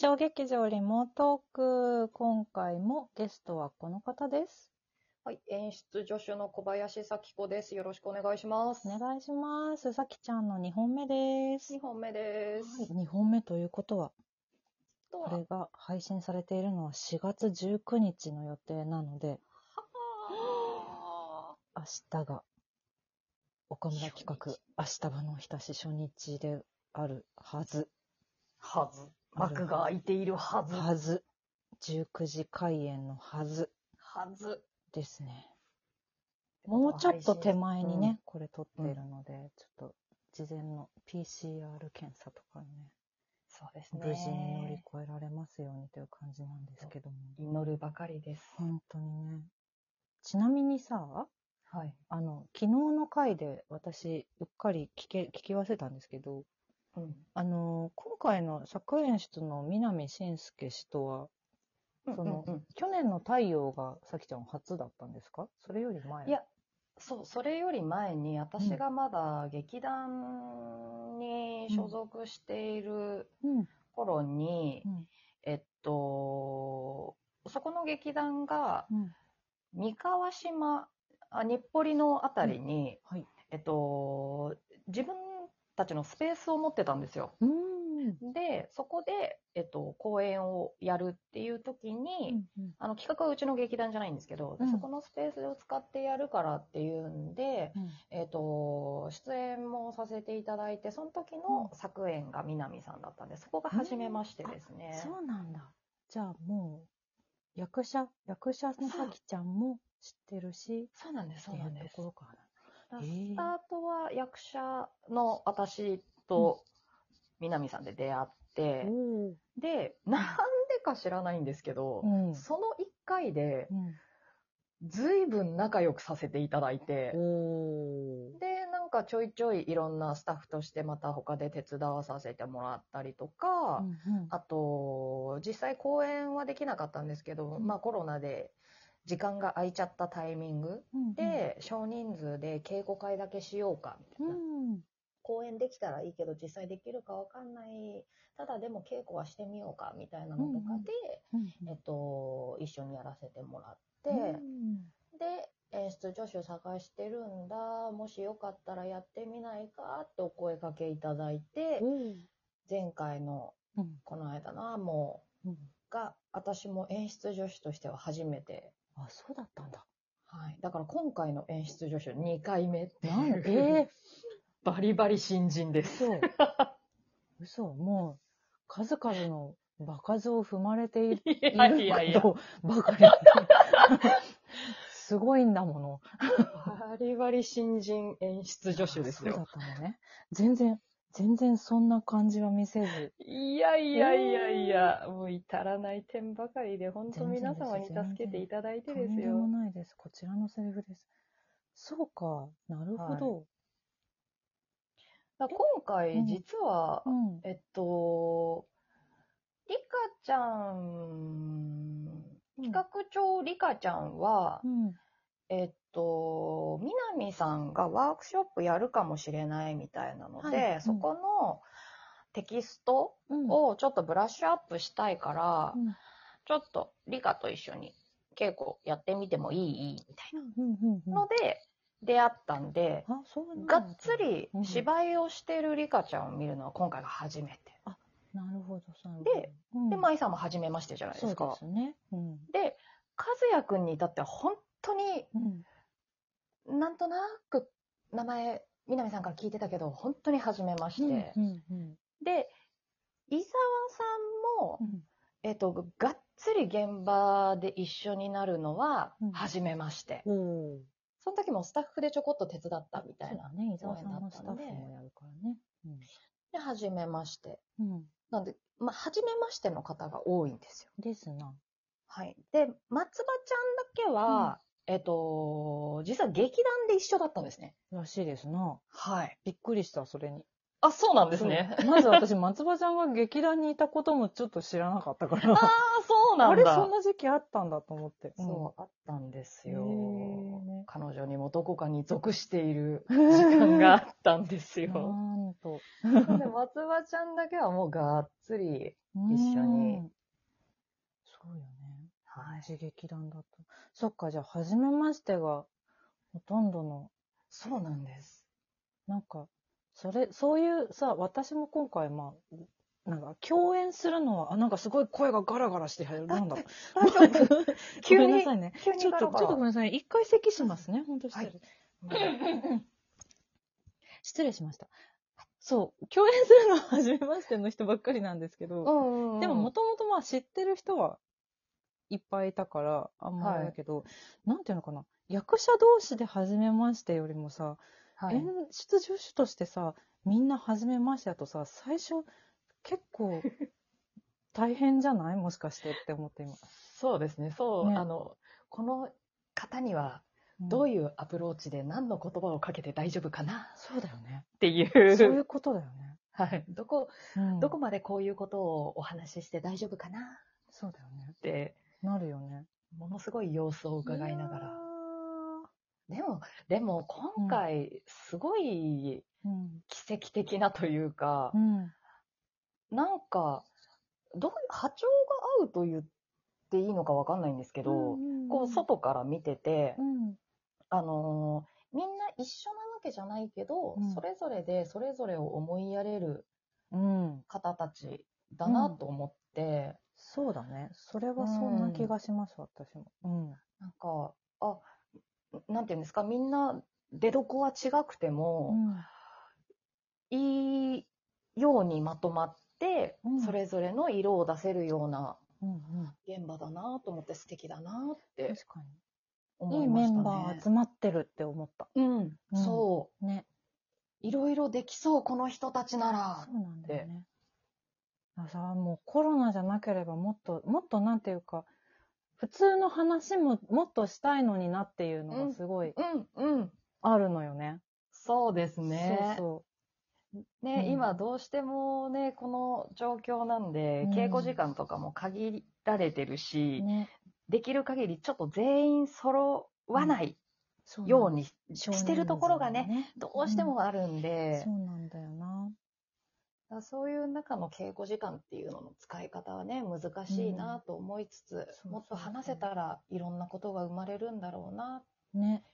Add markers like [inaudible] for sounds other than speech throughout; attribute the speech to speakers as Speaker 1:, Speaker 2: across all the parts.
Speaker 1: 小劇場リモートーク、今回もゲストはこの方です。
Speaker 2: はい、演出助手の小林咲子です。よろしくお願いします。
Speaker 1: お願いします。さきちゃんの2本目です。
Speaker 2: 2本目です。
Speaker 1: はい、2本目ということは、
Speaker 2: とは
Speaker 1: これが配信されているのは4月19日の予定なので、
Speaker 2: は
Speaker 1: 明日が岡村企画、明日場のひたし初日であるはず。
Speaker 2: あはず。幕が開いているはず。
Speaker 1: はず。19時開演のはず
Speaker 2: はず。
Speaker 1: ですね。もうちょっと手前にね、これ撮っているので、ちょっと事前の PCR 検査とかね、
Speaker 2: そうですね。
Speaker 1: 無事に乗り越えられますようにという感じなんですけども。
Speaker 2: 祈るばかりです。
Speaker 1: 本当にね。ちなみにさ、
Speaker 2: はい。
Speaker 1: あの、昨日の回で私、うっかり聞け、聞き忘れたんですけど、
Speaker 2: うん。
Speaker 1: あの、今回の作演出の南信介氏とは、その、
Speaker 2: うんうん
Speaker 1: 去年の太陽がさきちゃん初だったんですか？それより前
Speaker 2: いや、そう、それより前に、私がまだ劇団に所属している
Speaker 1: うん。
Speaker 2: 頃に、
Speaker 1: うん。
Speaker 2: えっと、そこの劇団が、
Speaker 1: うん。
Speaker 2: 三河島、あ日暮里のあたりに、
Speaker 1: はい。
Speaker 2: えっと、自分たちのスペースを持ってたんですよ。
Speaker 1: うん。
Speaker 2: で、そこで、えっと、公演をやるっていう時に、
Speaker 1: うん
Speaker 2: あの企画はうちの劇団じゃないんですけど、
Speaker 1: うん
Speaker 2: そこのスペースを使ってやるからっていうんで、
Speaker 1: うん
Speaker 2: えっと、出演もさせていただいて、その時の作演が南さんだったんで、そこが初めましてですね。
Speaker 1: そうなんだ。じゃあもう、役者、役者のさきちゃんも知ってるし、
Speaker 2: そうなんです、そうなんです
Speaker 1: とこ。ろから
Speaker 2: スタートは役者の私と南さんで出会って、
Speaker 1: お
Speaker 2: で、なんでか知らないんですけど、
Speaker 1: うん。
Speaker 2: その1回で
Speaker 1: うん。
Speaker 2: 随分仲良くさせていただいて、
Speaker 1: おー。
Speaker 2: で、なんかちょいちょいいろんなスタッフとしてまた他で手伝わさせてもらったりとか、
Speaker 1: うんうん
Speaker 2: あと、実際公演はできなかったんですけど、
Speaker 1: うん
Speaker 2: まあコロナで時間が空いちゃったタイミング
Speaker 1: うん
Speaker 2: で、少人数で稽古会だけしようか、みたいな。
Speaker 1: うん。
Speaker 2: 公演できたらいいけど実際できるかわかんない。ただでも稽古はしてみようかみたいなのとかで、
Speaker 1: うん
Speaker 2: えっと、一緒にやらせてもらって、
Speaker 1: うん。
Speaker 2: で演出助手探してるんだもしよかったらやってみないかってお声かけいただいて、前回の
Speaker 1: うん。
Speaker 2: この間のも
Speaker 1: うん
Speaker 2: うが私も演出助手としては初めて、
Speaker 1: あ、そうだったんだ。
Speaker 2: はい、だから今回の演出助手2回目って
Speaker 1: なん
Speaker 2: いう、
Speaker 1: え [laughs]
Speaker 2: バリバリ新人で
Speaker 1: ー、
Speaker 2: す。
Speaker 1: 嘘。[laughs] 嘘。もう、数々の場数を踏まれている
Speaker 2: いやいやいや。
Speaker 1: ばかり。[laughs] すごいんだもの。
Speaker 2: バリバリ新人演出助手です
Speaker 1: そうだ
Speaker 2: よ。
Speaker 1: ったのね。全然、全然そんな感じは見せず。
Speaker 2: いやいやいやいや、もう至らない点ばかりで、本当皆様に助けていただいて
Speaker 1: と
Speaker 2: です
Speaker 1: んでも
Speaker 2: よ。
Speaker 1: ないです。こちらのセリフです。そうか。なるほど。
Speaker 2: だから今回、実は、
Speaker 1: うん。
Speaker 2: えっと、リカちゃん、企画長リカちゃんは、
Speaker 1: うん。
Speaker 2: えっと、南さんがワークショップやるかもしれないみたいなので、
Speaker 1: はいうん
Speaker 2: そこのテキスト
Speaker 1: うん。
Speaker 2: をちょっとブラッシュアップしたいから、
Speaker 1: うん
Speaker 2: ちょっとリカと一緒に稽古やってみてもいい？みたいなので出会ったんで、
Speaker 1: んだ
Speaker 2: がっつり芝居をしてるリカちゃんを見るのは今回が初めて。
Speaker 1: なるほど、なるほど。
Speaker 2: で、
Speaker 1: うん
Speaker 2: で、舞さんも初めましてじゃないですか
Speaker 1: そうで。すね。うん。
Speaker 2: で、和也くんに至っては本当に
Speaker 1: うん。
Speaker 2: なんとなく名前、南さんから聞いてたけど、本当に初めまして。
Speaker 1: うんうん
Speaker 2: で、伊沢さんも
Speaker 1: う、ん。
Speaker 2: えっと、がっつり現場で一緒になるのは
Speaker 1: うん、
Speaker 2: 初めまして。
Speaker 1: おお。
Speaker 2: その時もスタッフでちょこっと手伝ったみたいな。
Speaker 1: ね。伊沢さんのスタッフもやるからね。
Speaker 2: で、初めまして。
Speaker 1: うん。うん。
Speaker 2: なんで、まあ、初めましての方が多いんですよ。
Speaker 1: ですな。
Speaker 2: はい。で、松葉ちゃんだけは、えっと、実は劇団で一緒だったんですね。
Speaker 1: らしいですな。
Speaker 2: はい。
Speaker 1: びっくりした、それに。
Speaker 2: あ、そうなんですね。
Speaker 1: まず私、松葉ちゃんが劇団にいたこともちょっと知らなかったから。
Speaker 2: ああ、そうなん
Speaker 1: あれ、そん
Speaker 2: だ。
Speaker 1: な時期あったんだと思って。
Speaker 2: そう、あったんですよ。彼女にもどこかに属している [laughs] 時間があったんです
Speaker 1: うん。
Speaker 2: よ。
Speaker 1: なんと。
Speaker 2: で、松葉ちゃんだけはもうがっつり、一緒に
Speaker 1: うん。そうよね。
Speaker 2: はい。
Speaker 1: 劇団だった。そっか、じゃあ、初めましてが、ほとんどの、
Speaker 2: そうなんです。
Speaker 1: なんか、それ、そういうさ、私も今回、まあ、なんか、共演するのは、あ、なんかすごい声がガラガラして、なんだ [laughs]
Speaker 2: 急に
Speaker 1: めんなさいね。
Speaker 2: 急に
Speaker 1: ちょっと、ちょっとごめんなさい。一回咳しますね。本当失礼。
Speaker 2: はい
Speaker 1: 失礼しました。そう、共演するのは初めましての人ばっかりなんですけど、でももともとまあ知ってる人はいっぱいいたから、あんまりだけど、なんていうのかな、役者同士で初めましてよりもさ、
Speaker 2: はい。
Speaker 1: 演出助手としてさ、みんな初めましてだとさ、最初結構 [laughs] 大変じゃない？もしかしてって思って今。
Speaker 2: そうですね、そう、
Speaker 1: ね。
Speaker 2: あの、この方には
Speaker 1: うん。
Speaker 2: どういうアプローチで何の言葉をかけて大丈夫かな？
Speaker 1: そうだよね。
Speaker 2: ってい
Speaker 1: そう
Speaker 2: う、
Speaker 1: いうことだよね。
Speaker 2: はい、どこ、
Speaker 1: うん。
Speaker 2: どこまでこういうことをお話しして大丈夫かな？
Speaker 1: そうだよね。
Speaker 2: っ。て、
Speaker 1: なるよね。
Speaker 2: ものすごい様子を伺いながら。でも、でも今回、すごい。奇跡的なというか
Speaker 1: う、ん。
Speaker 2: なんか、どう波長が合うと言っていいのかわかんないんですけど、こう外から見てて、
Speaker 1: うん。
Speaker 2: あのーみんな一緒なわけじゃないけど、
Speaker 1: うん
Speaker 2: それぞれでそれぞれを思いやれる
Speaker 1: うん。
Speaker 2: 方たちだなと思って、
Speaker 1: そうだね。それはそんな気がします、私も。うん。
Speaker 2: なんか、あ、なんていうんですか、みんな出どこは違くても、いいようにまとまって、
Speaker 1: うん
Speaker 2: それぞれの色を出せるような
Speaker 1: うん。うん。
Speaker 2: 現場だなと思って素敵だなって
Speaker 1: 確かに。いい
Speaker 2: 思いましたね。
Speaker 1: メンバー集まってるって思った。
Speaker 2: うん、
Speaker 1: うん
Speaker 2: そ
Speaker 1: ね。
Speaker 2: う。いろいろできそう、この人たちなら
Speaker 1: そ。うなんだよね。あさ、もうコロナじゃなければもっと、もっとなんていうか、普通の話ももっとしたいのになっていうのがすごい
Speaker 2: うん、うん。
Speaker 1: あるのよね。
Speaker 2: そうですね。
Speaker 1: そう
Speaker 2: ね、
Speaker 1: うん
Speaker 2: 今どうしてもね、この状況なんで、
Speaker 1: うん
Speaker 2: 稽古時間とかも限られてる
Speaker 1: そ
Speaker 2: し
Speaker 1: う。、ね。
Speaker 2: できる限りちょっと全員揃わない
Speaker 1: そう
Speaker 2: ようにしてるところがね、
Speaker 1: ね
Speaker 2: どうしてもあるんで、
Speaker 1: そうなんだよな。
Speaker 2: だそういう中の稽古時間っていうのの使い方はね、難しいなと思いつつ、
Speaker 1: うん
Speaker 2: もっと話せたらいろんなことが生まれるんだろうな。
Speaker 1: ね。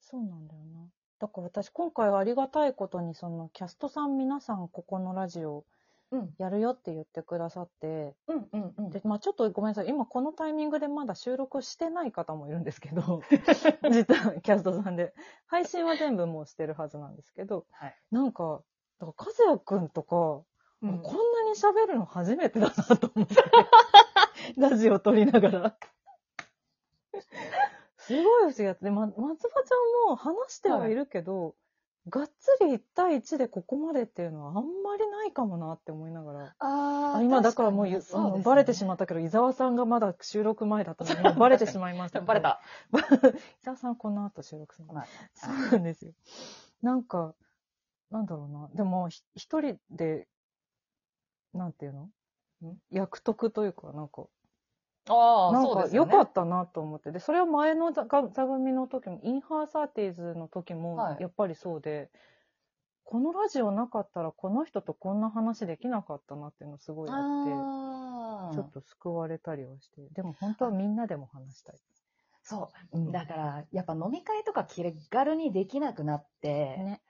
Speaker 1: そうなんだよな。だから私今回ありがたいことにそのキャストさん皆さんここのラジオ
Speaker 2: うん、
Speaker 1: やるよって言ってくださって、
Speaker 2: うん、うん、うん。
Speaker 1: で、まあちょっとごめんなさい。今このタイミングでまだ収録してない方もいるんですけど、[laughs] 実はキャストさんで。配信は全部もうしてるはずなんですけど、
Speaker 2: はい。
Speaker 1: なんか、だから和也くんとか、
Speaker 2: うん
Speaker 1: こんなに喋るの初めてだなと思って。[laughs] ラジオ撮りながら。すごい不思議だった。で、ま、松葉ちゃんも話してはいるけど、がっつり1対1でここまでっていうのはあんまりないかもなって思いながら。
Speaker 2: あ
Speaker 1: あ今だからもうゆ、あのバレてしま
Speaker 2: っ
Speaker 1: ったけど、伊沢さんがまだ収録前だったのに、[laughs] もうバレてしまいました。
Speaker 2: バレ。た。[laughs]
Speaker 1: 伊沢さんこの後収録するそうなんですよ。なんか、なんだろうな。でも、ひ一人で、なんていうの？
Speaker 2: ん？
Speaker 1: 役得というか、なんか、
Speaker 2: ああ、
Speaker 1: なんか良
Speaker 2: そうですよね。
Speaker 1: かったなと思って。で、それは前の座座組の時も、インハーサーティーズの時も
Speaker 2: は、い
Speaker 1: やっぱりそうで、このラジオなかったらこの人とこんな話できなかったなっていうのすごいあって、ちょっと救われたりはして。でも本当はみんなでも話したい。
Speaker 2: そう。
Speaker 1: うん
Speaker 2: だから、やっぱ飲み会とか気軽にできなくなって、
Speaker 1: ね。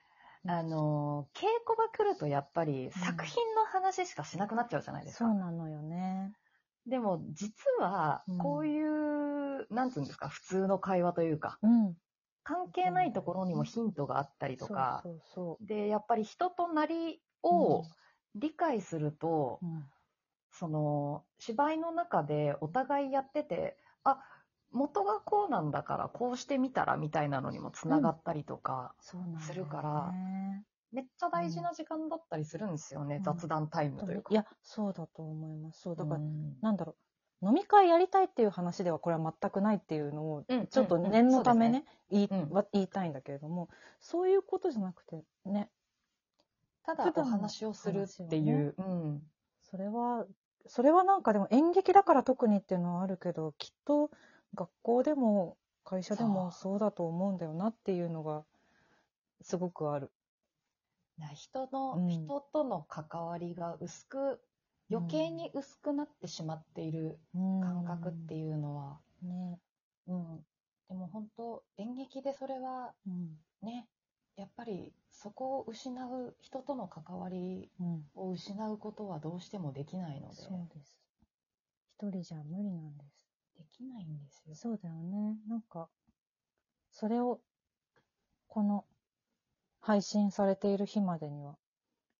Speaker 2: あの、稽古が来るとやっぱり作品の話しかしなくなっちゃうじゃないです
Speaker 1: そう
Speaker 2: か。
Speaker 1: なのよね。
Speaker 2: でも、実は
Speaker 1: うん、
Speaker 2: こういう、なんつうんですか、普通の会話というか、
Speaker 1: うん。
Speaker 2: 関係ないところにもヒントがあったりとか、で、やっぱり人となり。を理解すると、
Speaker 1: うん
Speaker 2: その芝居の中でお互いやっててあ元がこうなんだからこうしてみたらみたいなのにもつながったりとか、するからめっちゃ大事な時間だったりするんですよね、
Speaker 1: うん。
Speaker 2: 雑談タイムというか。
Speaker 1: いや、そうだと思います。そう、だから、
Speaker 2: うん。
Speaker 1: なんだろう。飲み会やりたいっていう話ではこれは全くないっていうのを、
Speaker 2: うん。
Speaker 1: ちょっと念のためね、言い
Speaker 2: うん。
Speaker 1: は言いたいんだけれども、そういうことじゃなくて、ね、
Speaker 2: ただお話をするっていう、うん。
Speaker 1: それは、それはなんかでも演劇だから特にっていうのはあるけど、きっと学校でも会社でも
Speaker 2: そ
Speaker 1: そうだと思うんだよなっていうのがすごくある。
Speaker 2: な人の、
Speaker 1: うん
Speaker 2: 人との関わりが薄く、余計に薄くなってしまっている感覚っていうのは、
Speaker 1: ね。
Speaker 2: うん。でも本当、演劇でそれは
Speaker 1: うん。
Speaker 2: ね、やっぱりそこを失う、人との関わり
Speaker 1: うん。
Speaker 2: を失うことはどうしてもできないので、
Speaker 1: そうです。一人じゃ無理なんです。
Speaker 2: できないんですよ。
Speaker 1: そうだよね。なんか、それを、この、配信されている日までには、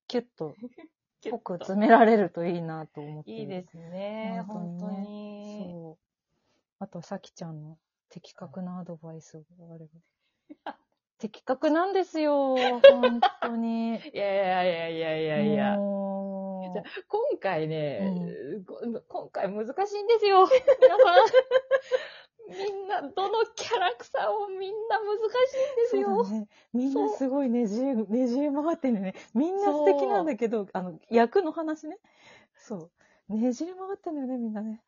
Speaker 1: キュッと、[laughs] 濃く詰められるといいなと思って
Speaker 2: いいですね、本当
Speaker 1: に
Speaker 2: に。
Speaker 1: そう。あと、さきちゃんの的確なアドバイスがあれば。[laughs] 的確なんですよ、[laughs] 本当に。
Speaker 2: いやいやいやいやいやいや。じゃ今回ね、こ今回難しいんですよ。[laughs] 皆さん。みんな、どのキャラクターもみんな難しいんですよ。
Speaker 1: ね。みんなすごいねじれ、ねじれ回ってんね。みんな素敵なんだけど、あの、役の話ね。そう。ねじれ回ってんだよね、みんなね。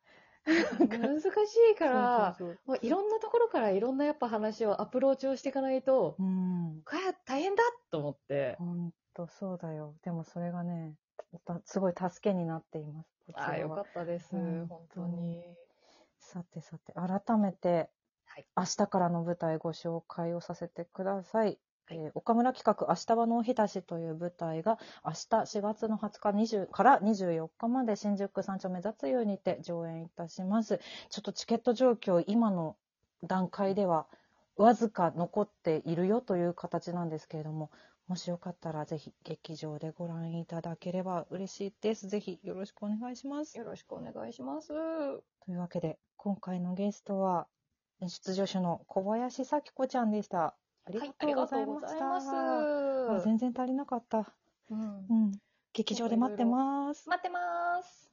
Speaker 2: 難しいから、
Speaker 1: そうそう
Speaker 2: もういろんなところからいろんなやっぱ話をアプローチをしていかないと、
Speaker 1: そう。うん。
Speaker 2: 大変だと思って。
Speaker 1: ほんと、そうだよ。でもそれがね、たすごい助けになっています。
Speaker 2: ああ、よかったです。
Speaker 1: うん
Speaker 2: 本当に。
Speaker 1: さてさて、改めて、
Speaker 2: はい
Speaker 1: 明日からの舞台ご紹介をさせてください。
Speaker 2: はい
Speaker 1: えー岡村企画、明日はノーヒタシという舞台が、明日4月の20日20から24日まで新宿三丁目雑湯にて上演いたします。ちょっとチケット状況、今の段階では、わずか残っているよという形なんですけれども、もしよかったらぜひ劇場でご覧いただければ嬉しいです。ぜひよろしくお願いします。
Speaker 2: よろしくお願いします。
Speaker 1: というわけで、今回のゲストは、出場者の小林咲子ちゃんでした。ありがとうございました。あ全然足りなかった。
Speaker 2: うん
Speaker 1: うん。劇場で待ってます。
Speaker 2: 待ってます。